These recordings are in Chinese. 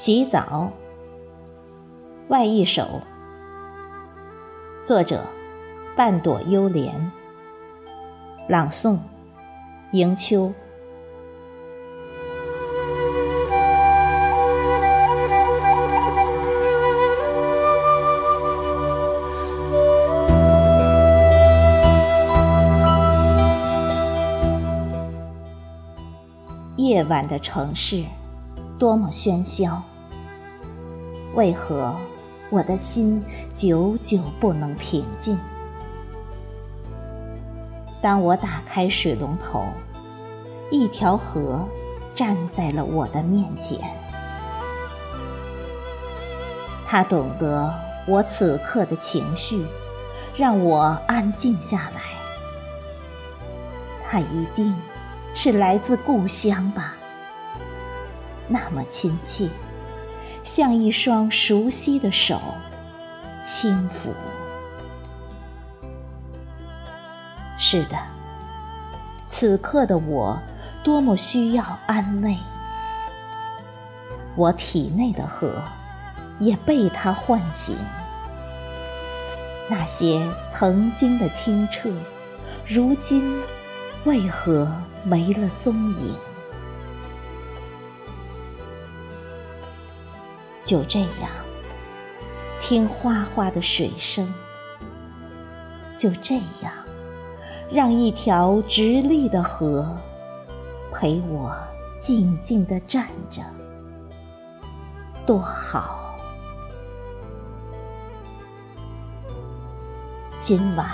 洗澡，外一首。作者：半朵幽莲。朗诵：迎秋。夜晚的城市。多么喧嚣！为何我的心久久不能平静？当我打开水龙头，一条河站在了我的面前。它懂得我此刻的情绪，让我安静下来。它一定是来自故乡吧。那么亲切，像一双熟悉的手，轻抚。是的，此刻的我多么需要安慰。我体内的河也被它唤醒。那些曾经的清澈，如今为何没了踪影？就这样，听哗哗的水声。就这样，让一条直立的河陪我静静地站着，多好。今晚，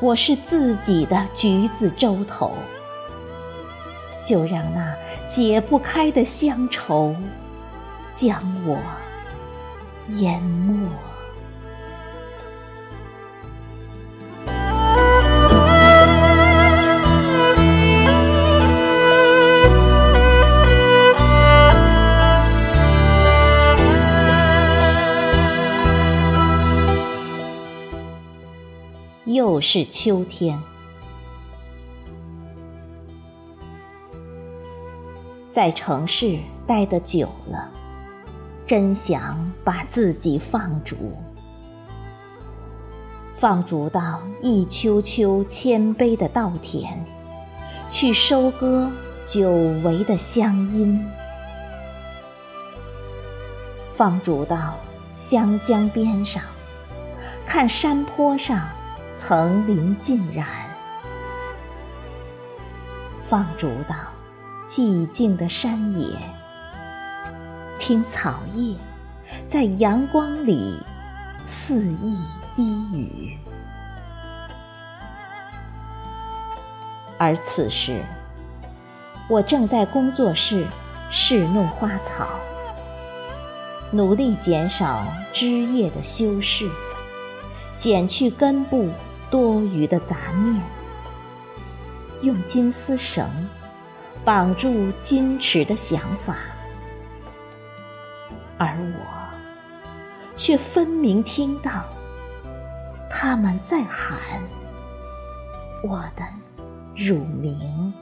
我是自己的橘子洲头，就让那解不开的乡愁。将我淹没。又是秋天，在城市待得久了。真想把自己放逐，放逐到一丘丘谦卑的稻田，去收割久违的乡音；放逐到湘江边上，看山坡上层林尽染；放逐到寂静的山野。听草叶在阳光里肆意低语，而此时，我正在工作室侍弄花草，努力减少枝叶的修饰，剪去根部多余的杂念，用金丝绳绑住矜持的想法。而我，却分明听到他们在喊我的乳名。